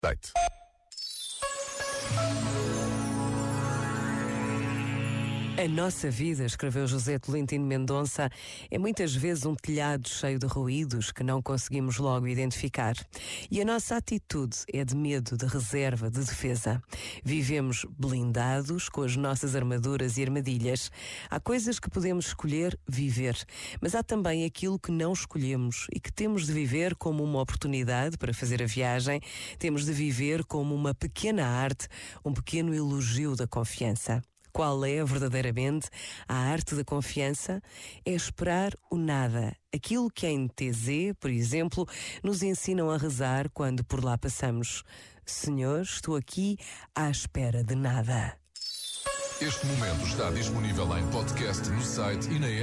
Tijd. A nossa vida, escreveu José Tolentino Mendonça, é muitas vezes um telhado cheio de ruídos que não conseguimos logo identificar. E a nossa atitude é de medo, de reserva, de defesa. Vivemos blindados com as nossas armaduras e armadilhas. Há coisas que podemos escolher viver, mas há também aquilo que não escolhemos e que temos de viver como uma oportunidade para fazer a viagem, temos de viver como uma pequena arte, um pequeno elogio da confiança. Qual é verdadeiramente a arte da confiança? É esperar o nada. Aquilo que em TZ, por exemplo, nos ensinam a rezar quando por lá passamos. Senhor, estou aqui à espera de nada. Este momento está disponível em podcast no site e na app.